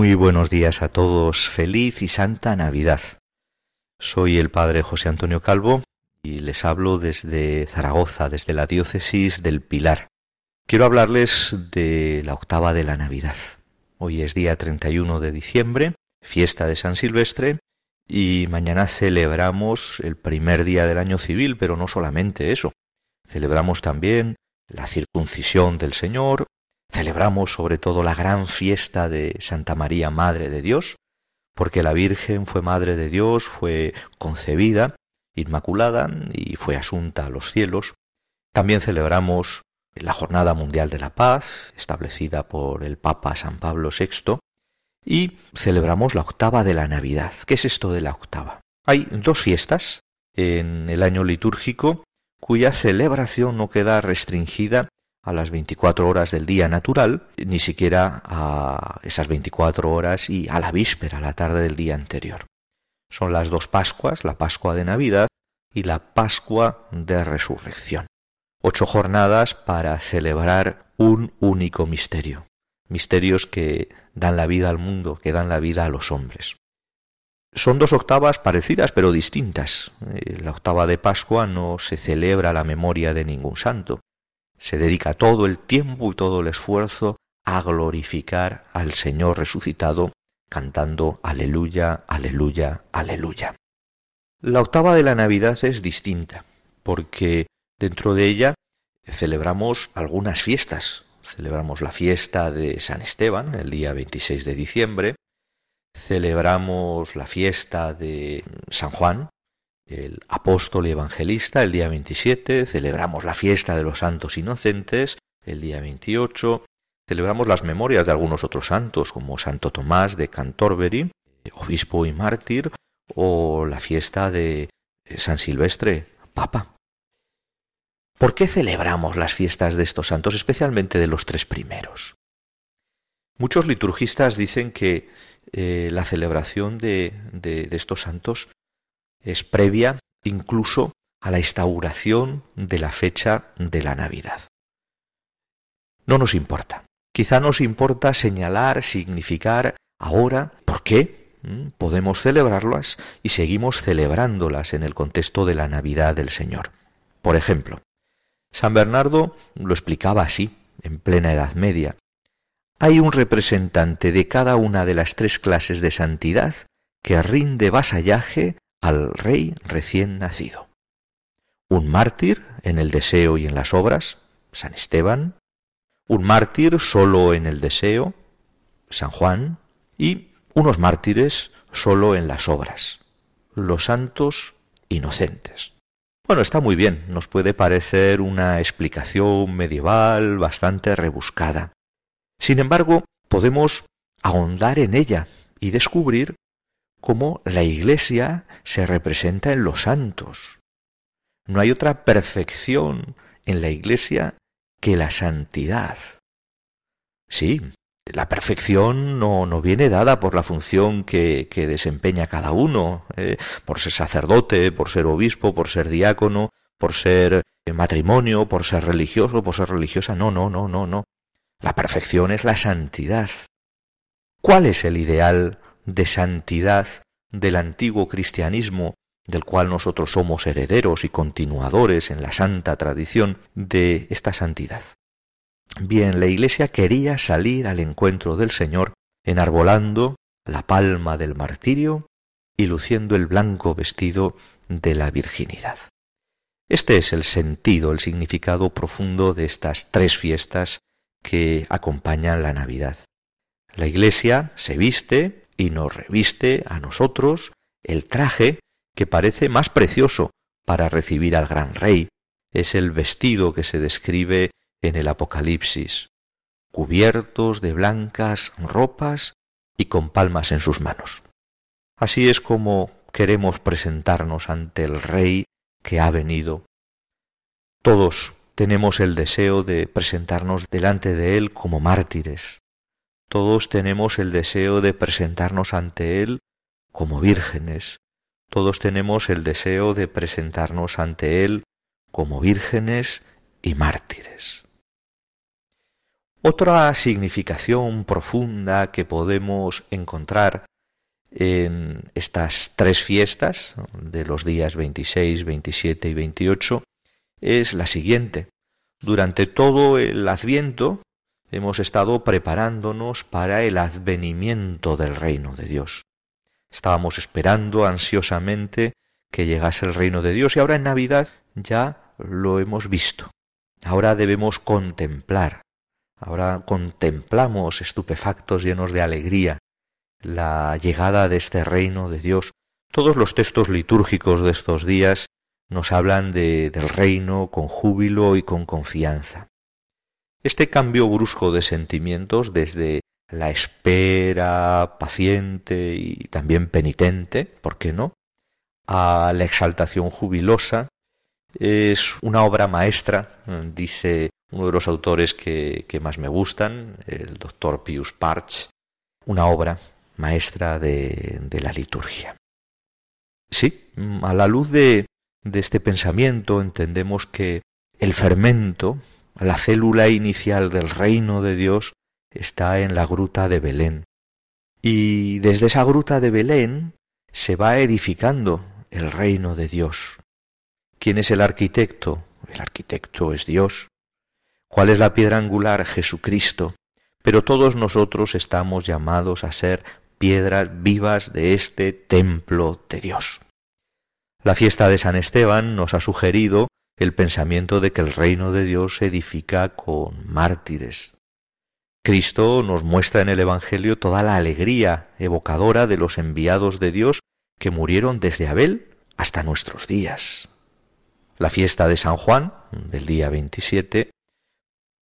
Muy buenos días a todos, feliz y santa Navidad. Soy el Padre José Antonio Calvo y les hablo desde Zaragoza, desde la diócesis del Pilar. Quiero hablarles de la octava de la Navidad. Hoy es día 31 de diciembre, fiesta de San Silvestre, y mañana celebramos el primer día del año civil, pero no solamente eso. Celebramos también la circuncisión del Señor, Celebramos sobre todo la gran fiesta de Santa María, Madre de Dios, porque la Virgen fue Madre de Dios, fue concebida, inmaculada y fue asunta a los cielos. También celebramos la Jornada Mundial de la Paz, establecida por el Papa San Pablo VI, y celebramos la octava de la Navidad. ¿Qué es esto de la octava? Hay dos fiestas en el año litúrgico cuya celebración no queda restringida a las 24 horas del día natural, ni siquiera a esas 24 horas y a la víspera, a la tarde del día anterior. Son las dos Pascuas, la Pascua de Navidad y la Pascua de Resurrección. Ocho jornadas para celebrar un único misterio. Misterios que dan la vida al mundo, que dan la vida a los hombres. Son dos octavas parecidas pero distintas. Eh, la octava de Pascua no se celebra la memoria de ningún santo, se dedica todo el tiempo y todo el esfuerzo a glorificar al Señor resucitado, cantando Aleluya, aleluya, aleluya. La octava de la Navidad es distinta, porque dentro de ella celebramos algunas fiestas. Celebramos la fiesta de San Esteban, el día 26 de diciembre. Celebramos la fiesta de San Juan, el apóstol y evangelista el día 27, celebramos la fiesta de los santos inocentes el día 28, celebramos las memorias de algunos otros santos como Santo Tomás de Cantorbery, obispo y mártir, o la fiesta de San Silvestre, papa. ¿Por qué celebramos las fiestas de estos santos, especialmente de los tres primeros? Muchos liturgistas dicen que eh, la celebración de, de estos santos es previa incluso a la instauración de la fecha de la Navidad. No nos importa. Quizá nos importa señalar, significar ahora por qué ¿Mm? podemos celebrarlas y seguimos celebrándolas en el contexto de la Navidad del Señor. Por ejemplo, San Bernardo lo explicaba así, en plena Edad Media. Hay un representante de cada una de las tres clases de santidad que rinde vasallaje al rey recién nacido. Un mártir en el deseo y en las obras, San Esteban, un mártir solo en el deseo, San Juan, y unos mártires solo en las obras, los santos inocentes. Bueno, está muy bien, nos puede parecer una explicación medieval bastante rebuscada. Sin embargo, podemos ahondar en ella y descubrir cómo la Iglesia se representa en los santos. No hay otra perfección en la Iglesia que la santidad. Sí, la perfección no, no viene dada por la función que, que desempeña cada uno, eh, por ser sacerdote, por ser obispo, por ser diácono, por ser matrimonio, por ser religioso, por ser religiosa. No, no, no, no, no. La perfección es la santidad. ¿Cuál es el ideal de santidad del antiguo cristianismo, del cual nosotros somos herederos y continuadores en la santa tradición de esta santidad. Bien, la Iglesia quería salir al encuentro del Señor enarbolando la palma del martirio y luciendo el blanco vestido de la virginidad. Este es el sentido, el significado profundo de estas tres fiestas que acompañan la Navidad. La Iglesia se viste y nos reviste a nosotros el traje que parece más precioso para recibir al gran rey. Es el vestido que se describe en el Apocalipsis, cubiertos de blancas ropas y con palmas en sus manos. Así es como queremos presentarnos ante el Rey que ha venido. Todos tenemos el deseo de presentarnos delante de Él como mártires. Todos tenemos el deseo de presentarnos ante Él como vírgenes. Todos tenemos el deseo de presentarnos ante Él como vírgenes y mártires. Otra significación profunda que podemos encontrar en estas tres fiestas de los días 26, 27 y 28 es la siguiente. Durante todo el adviento hemos estado preparándonos para el advenimiento del reino de Dios. Estábamos esperando ansiosamente que llegase el reino de Dios y ahora en Navidad ya lo hemos visto. Ahora debemos contemplar, ahora contemplamos estupefactos llenos de alegría la llegada de este reino de Dios. Todos los textos litúrgicos de estos días nos hablan de, del reino con júbilo y con confianza. Este cambio brusco de sentimientos desde la espera paciente y también penitente, ¿por qué no?, a la exaltación jubilosa, es una obra maestra, dice uno de los autores que, más me gustan, el doctor Pius Parch, una obra maestra de, la liturgia. Sí, a la luz de este pensamiento entendemos que el fermento, la célula inicial del reino de Dios, está en la gruta de Belén. Y desde esa gruta de Belén se va edificando el reino de Dios. ¿Quién es el arquitecto? El arquitecto es Dios. ¿Cuál es la piedra angular? Jesucristo. Pero todos nosotros estamos llamados a ser piedras vivas de este templo de Dios. La fiesta de San Esteban nos ha sugerido el pensamiento de que el reino de Dios se edifica con mártires. Cristo nos muestra en el Evangelio toda la alegría evocadora de los enviados de Dios que murieron desde Abel hasta nuestros días. La fiesta de San Juan, del día 27,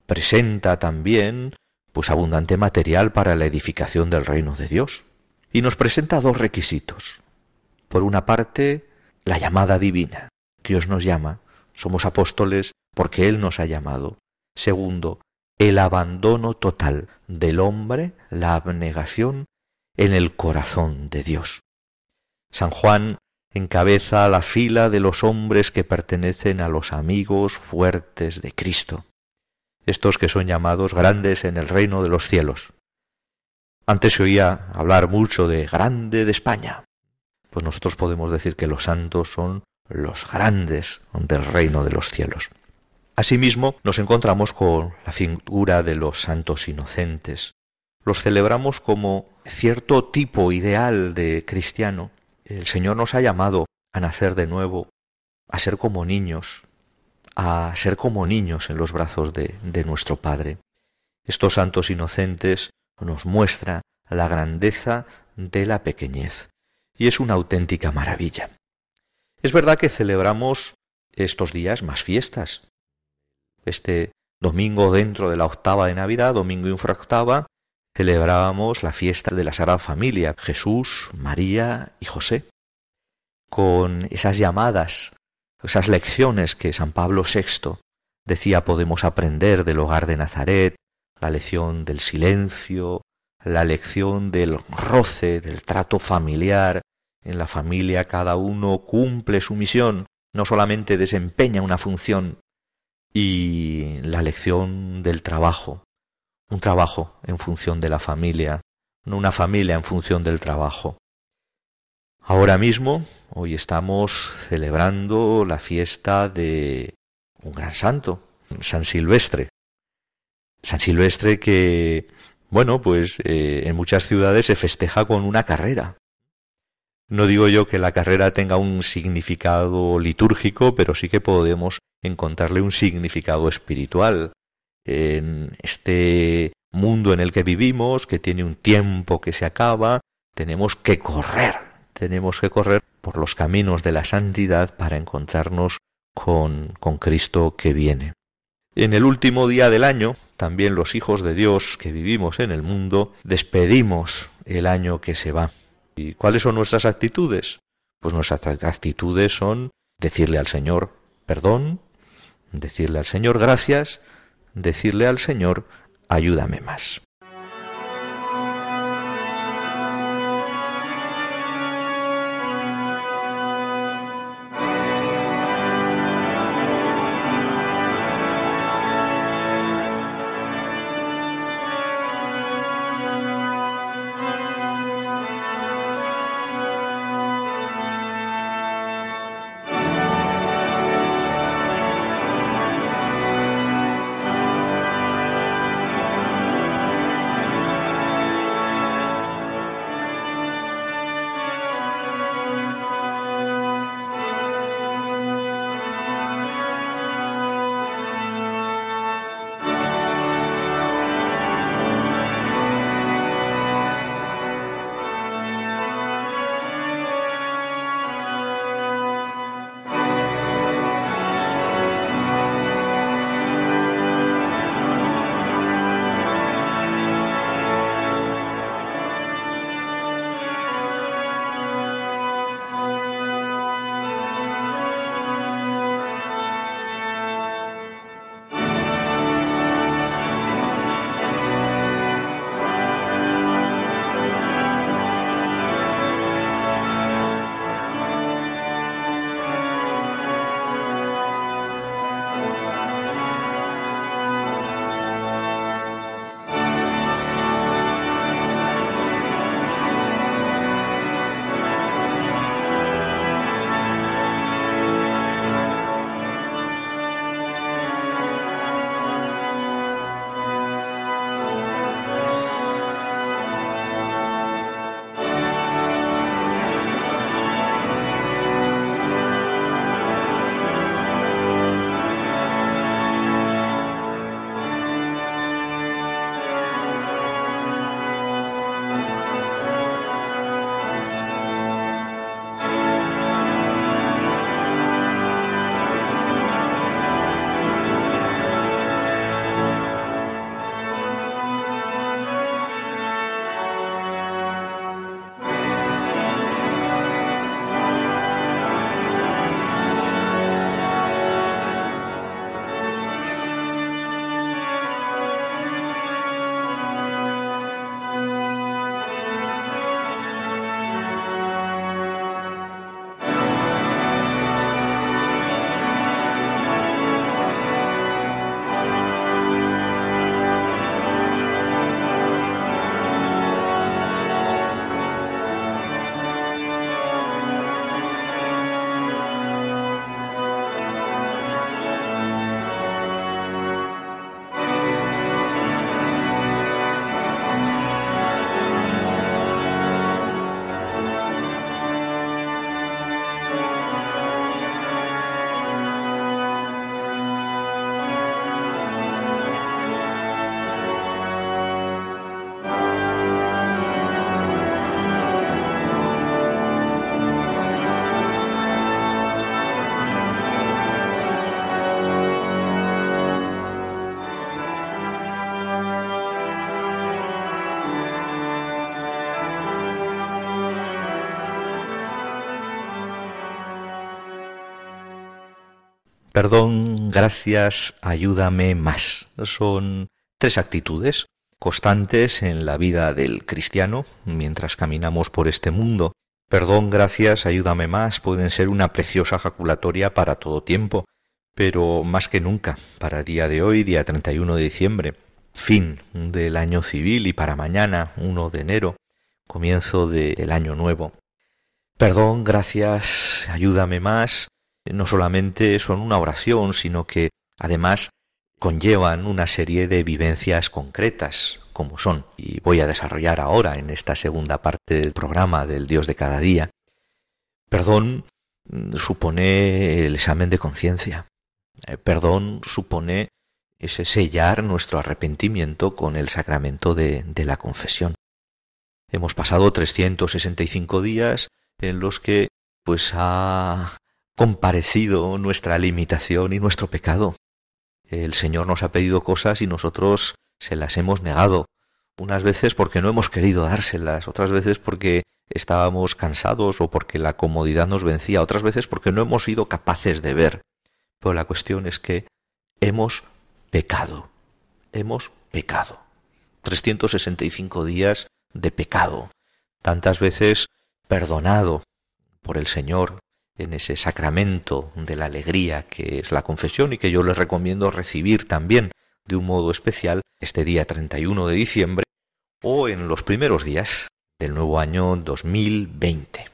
presenta también pues abundante material para la edificación del reino de Dios y nos presenta dos requisitos. Por una parte, la llamada divina. Dios nos llama, somos apóstoles porque Él nos ha llamado. Segundo, el abandono total del hombre, la abnegación en el corazón de Dios. San Juan encabeza la fila de los hombres que pertenecen a los amigos fuertes de Cristo, estos que son llamados grandes en el reino de los cielos. Antes se oía hablar mucho de grande de España. Pues nosotros podemos decir que los santos son los grandes del reino de los cielos. Asimismo, nos encontramos con la figura de los santos inocentes. Los celebramos como cierto tipo ideal de cristiano. El Señor nos ha llamado a nacer de nuevo, a ser como niños, a ser como niños en los brazos de, nuestro Padre. Estos santos inocentes nos muestra la grandeza de la pequeñez. Y es una auténtica maravilla. Es verdad que celebramos estos días más fiestas. Este domingo dentro de la octava de Navidad, domingo infraoctava, celebrábamos la fiesta de la Sagrada Familia, Jesús, María y José, con esas llamadas, esas lecciones que San Pablo VI decía podemos aprender del hogar de Nazaret, la lección del silencio, la lección del roce, del trato familiar. En la familia cada uno cumple su misión, no solamente desempeña una función, y la lección del trabajo, un trabajo en función de la familia, no una familia en función del trabajo. Ahora mismo, hoy estamos celebrando la fiesta de un gran santo, San Silvestre. San Silvestre que bueno, pues eh, en muchas ciudades se festeja con una carrera. No digo yo que la carrera tenga un significado litúrgico, pero sí que podemos encontrarle un significado espiritual. En este mundo en el que vivimos, que tiene un tiempo que se acaba, tenemos que correr, tenemos que correr por los caminos de la santidad para encontrarnos con, Cristo que viene. En el último día del año, también los hijos de Dios que vivimos en el mundo, despedimos el año que se va. ¿Y cuáles son nuestras actitudes? Pues nuestras actitudes son decirle al Señor perdón, decirle al Señor gracias, decirle al Señor ayúdame más. Perdón, gracias, ayúdame más. Son tres actitudes constantes en la vida del cristiano mientras caminamos por este mundo. Perdón, gracias, ayúdame más pueden ser una preciosa jaculatoria para todo tiempo, pero más que nunca, para día de hoy, día 31 de diciembre, fin del año civil y para mañana, 1 de enero, comienzo del año nuevo. Perdón, gracias, ayúdame más, no solamente son una oración, sino que además conllevan una serie de vivencias concretas, como son, y voy a desarrollar ahora en esta segunda parte del programa del Dios de cada día, Perdón mm, supone el examen de conciencia. Eh, perdón supone ese sellar nuestro arrepentimiento con el sacramento de, de la confesión. Hemos pasado 365 días en los que pues ha comparecido nuestra limitación y nuestro pecado. El Señor nos ha pedido cosas y nosotros se las hemos negado. Unas veces porque no hemos querido dárselas, otras veces porque estábamos cansados o porque la comodidad nos vencía, otras veces porque no hemos sido capaces de ver. Pero la cuestión es que hemos pecado. Hemos pecado. 365 días de pecado. Tantas veces perdonado por el Señor en ese sacramento de la alegría que es la confesión y que yo les recomiendo recibir también de un modo especial este día 31 de diciembre o en los primeros días del nuevo año 2020.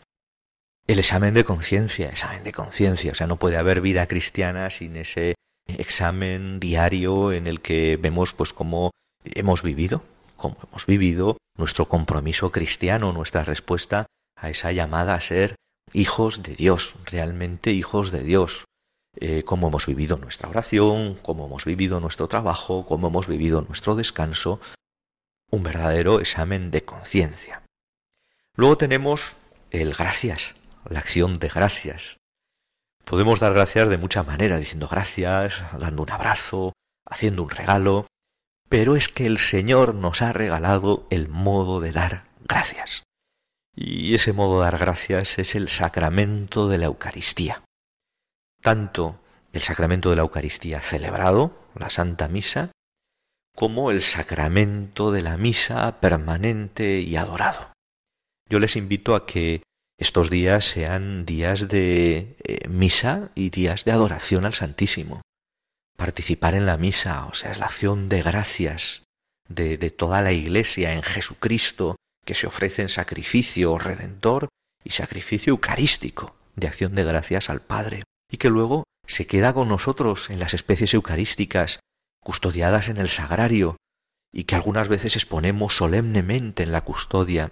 El examen de conciencia, examen de conciencia, o sea, no puede haber vida cristiana sin ese examen diario en el que vemos pues cómo hemos vivido, cómo hemos vivido nuestro compromiso cristiano, nuestra respuesta a esa llamada a ser hijos de Dios, realmente hijos de Dios, eh, cómo hemos vivido nuestra oración, cómo hemos vivido nuestro trabajo, cómo hemos vivido nuestro descanso, un verdadero examen de conciencia. Luego tenemos el gracias, la acción de gracias. Podemos dar gracias de muchas maneras, diciendo gracias, dando un abrazo, haciendo un regalo, pero es que el Señor nos ha regalado el modo de dar gracias. Y ese modo de dar gracias es el sacramento de la Eucaristía. Tanto el sacramento de la Eucaristía celebrado, la Santa Misa, como el sacramento de la misa permanente y adorado. Yo les invito a que estos días sean días de eh, misa y días de adoración al Santísimo. Participar en la misa, o sea, es la acción de gracias de, de toda la Iglesia en Jesucristo, que se ofrece en sacrificio redentor y sacrificio eucarístico de acción de gracias al Padre, y que luego se queda con nosotros en las especies eucarísticas custodiadas en el sagrario y que algunas veces exponemos solemnemente en la custodia.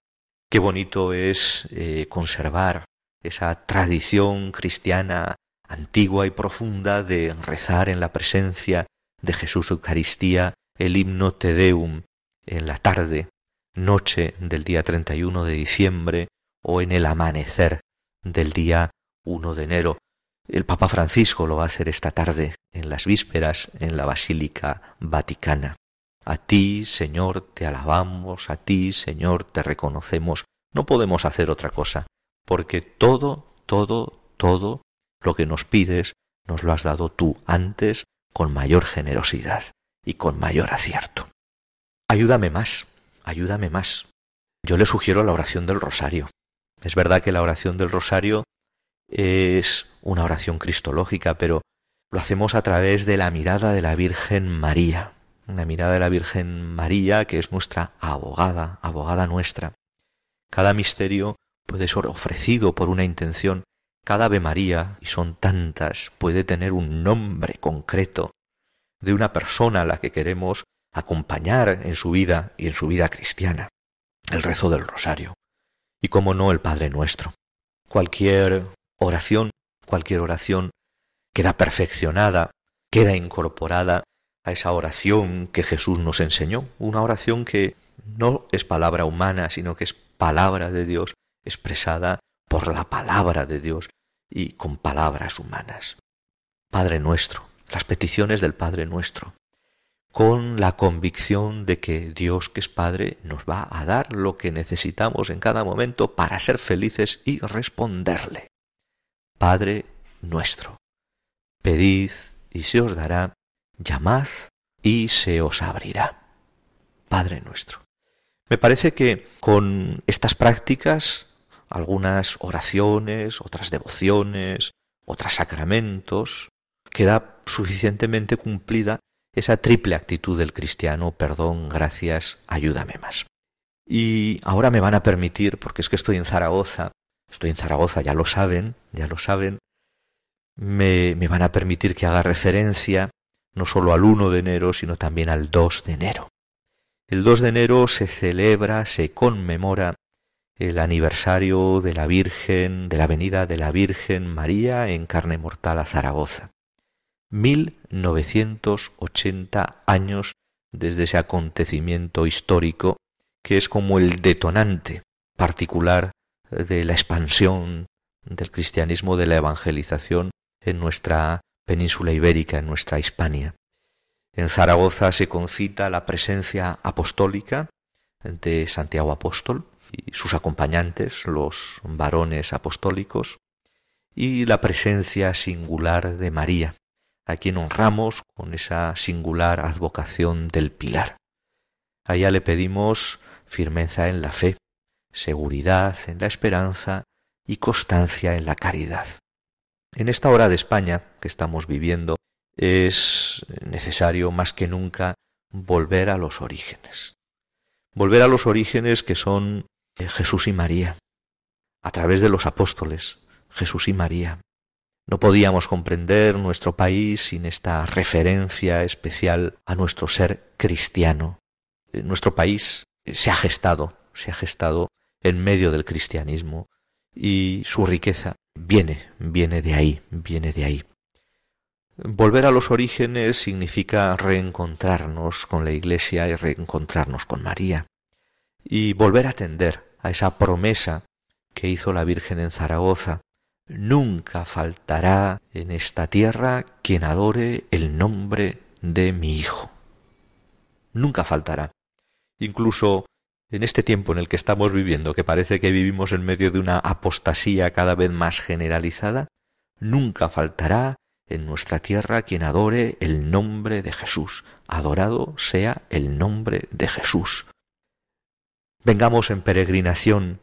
Qué bonito es eh, conservar esa tradición cristiana antigua y profunda de rezar en la presencia de Jesús Eucaristía el himno Te Deum en la tarde, noche del día 31 de diciembre o en el amanecer del día 1 de enero. El Papa Francisco lo va a hacer esta tarde, en las vísperas, en la Basílica Vaticana. A ti, Señor, te alabamos, a ti, Señor, te reconocemos. No podemos hacer otra cosa, porque todo, todo, todo lo que nos pides nos lo has dado tú antes con mayor generosidad y con mayor acierto. Ayúdame más, ayúdame más. Yo le sugiero la oración del rosario. Es verdad que la oración del rosario es una oración cristológica, pero lo hacemos a través de la mirada de la Virgen María, una mirada de la Virgen María que es nuestra abogada, abogada nuestra. Cada misterio puede ser ofrecido por una intención, cada Ave María, y son tantas, puede tener un nombre concreto de una persona a la que queremos acompañar en su vida y en su vida cristiana, el rezo del rosario, y como no el Padre nuestro. Cualquier oración, cualquier oración queda perfeccionada, queda incorporada a esa oración que Jesús nos enseñó, una oración que no es palabra humana, sino que es palabra de Dios expresada por la palabra de Dios y con palabras humanas. Padre nuestro, las peticiones del Padre nuestro, con la convicción de que Dios, que es Padre, nos va a dar lo que necesitamos en cada momento para ser felices y responderle. Padre nuestro. Pedid y se os dará, llamad y se os abrirá. Padre nuestro. Me parece que con estas prácticas, algunas oraciones, otras devociones, otros sacramentos, queda suficientemente cumplida esa triple actitud del cristiano, perdón, gracias, ayúdame más. Y ahora me van a permitir, porque es que estoy en Zaragoza, estoy en Zaragoza, ya lo saben, ya lo saben, me, me van a permitir que haga referencia no solo al 1 de enero, sino también al 2 de enero. El 2 de enero se celebra, se conmemora el aniversario de la Virgen, de la venida de la Virgen María en carne mortal a Zaragoza. 1980 años desde ese acontecimiento histórico que es como el detonante particular de la expansión del cristianismo, de la evangelización en nuestra península ibérica, en nuestra Hispania. En Zaragoza se concita la presencia apostólica de Santiago Apóstol y sus acompañantes, los varones apostólicos, y la presencia singular de María, a quien honramos con esa singular advocación del pilar. Allá le pedimos firmeza en la fe, seguridad en la esperanza y constancia en la caridad. En esta hora de España que estamos viviendo es necesario más que nunca volver a los orígenes. Volver a los orígenes que son Jesús y María, a través de los apóstoles, Jesús y María. No podíamos comprender nuestro país sin esta referencia especial a nuestro ser cristiano. Nuestro país se ha gestado, se ha gestado en medio del cristianismo y su riqueza viene, viene de ahí, viene de ahí. Volver a los orígenes significa reencontrarnos con la Iglesia y reencontrarnos con María y volver a atender a esa promesa que hizo la Virgen en Zaragoza. Nunca faltará en esta tierra quien adore el nombre de mi Hijo. Nunca faltará. Incluso en este tiempo en el que estamos viviendo, que parece que vivimos en medio de una apostasía cada vez más generalizada, nunca faltará en nuestra tierra quien adore el nombre de Jesús. Adorado sea el nombre de Jesús vengamos en peregrinación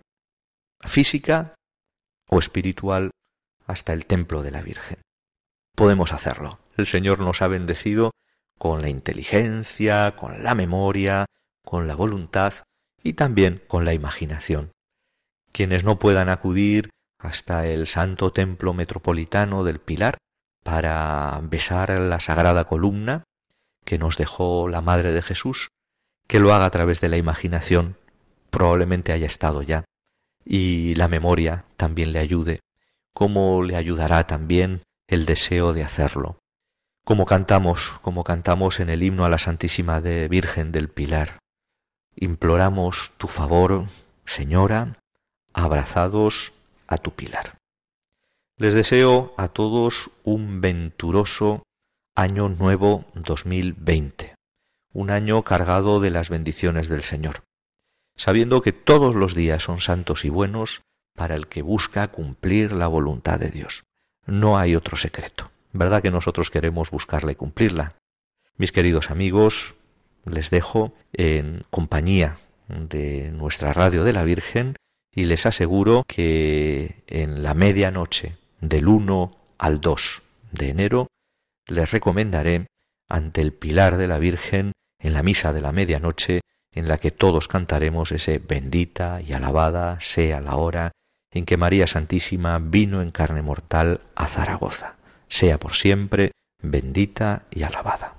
física o espiritual hasta el templo de la Virgen. Podemos hacerlo. El Señor nos ha bendecido con la inteligencia, con la memoria, con la voluntad y también con la imaginación. Quienes no puedan acudir hasta el Santo Templo Metropolitano del Pilar para besar la sagrada columna que nos dejó la Madre de Jesús, que lo haga a través de la imaginación probablemente haya estado ya, y la memoria también le ayude, como le ayudará también el deseo de hacerlo. Como cantamos, como cantamos en el himno a la Santísima de Virgen del Pilar. Imploramos tu favor, Señora, abrazados a tu pilar. Les deseo a todos un venturoso año nuevo 2020, un año cargado de las bendiciones del Señor sabiendo que todos los días son santos y buenos para el que busca cumplir la voluntad de Dios. No hay otro secreto. ¿Verdad que nosotros queremos buscarla y cumplirla? Mis queridos amigos, les dejo en compañía de nuestra radio de la Virgen y les aseguro que en la medianoche del 1 al 2 de enero les recomendaré ante el pilar de la Virgen en la misa de la medianoche en la que todos cantaremos ese bendita y alabada sea la hora en que María Santísima vino en carne mortal a Zaragoza. Sea por siempre bendita y alabada.